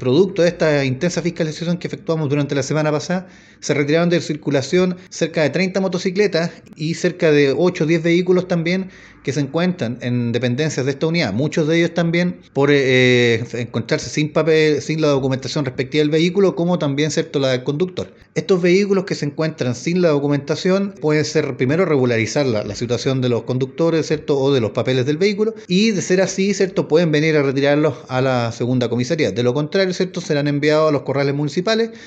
Producto de esta intensa fiscalización que efectuamos durante la semana pasada, se retiraron de circulación cerca de 30 motocicletas y cerca de 8 o 10 vehículos también que se encuentran en dependencias de esta unidad. Muchos de ellos también por eh, encontrarse sin papel, sin la documentación respectiva del vehículo, como también cierto la del conductor. Estos vehículos que se encuentran sin la documentación pueden ser primero regularizar la, la situación de los conductores, cierto, o de los papeles del vehículo y de ser así, cierto, pueden venir a retirarlos a la segunda comisaría. De lo contrario, cierto, serán enviados a los corrales municipales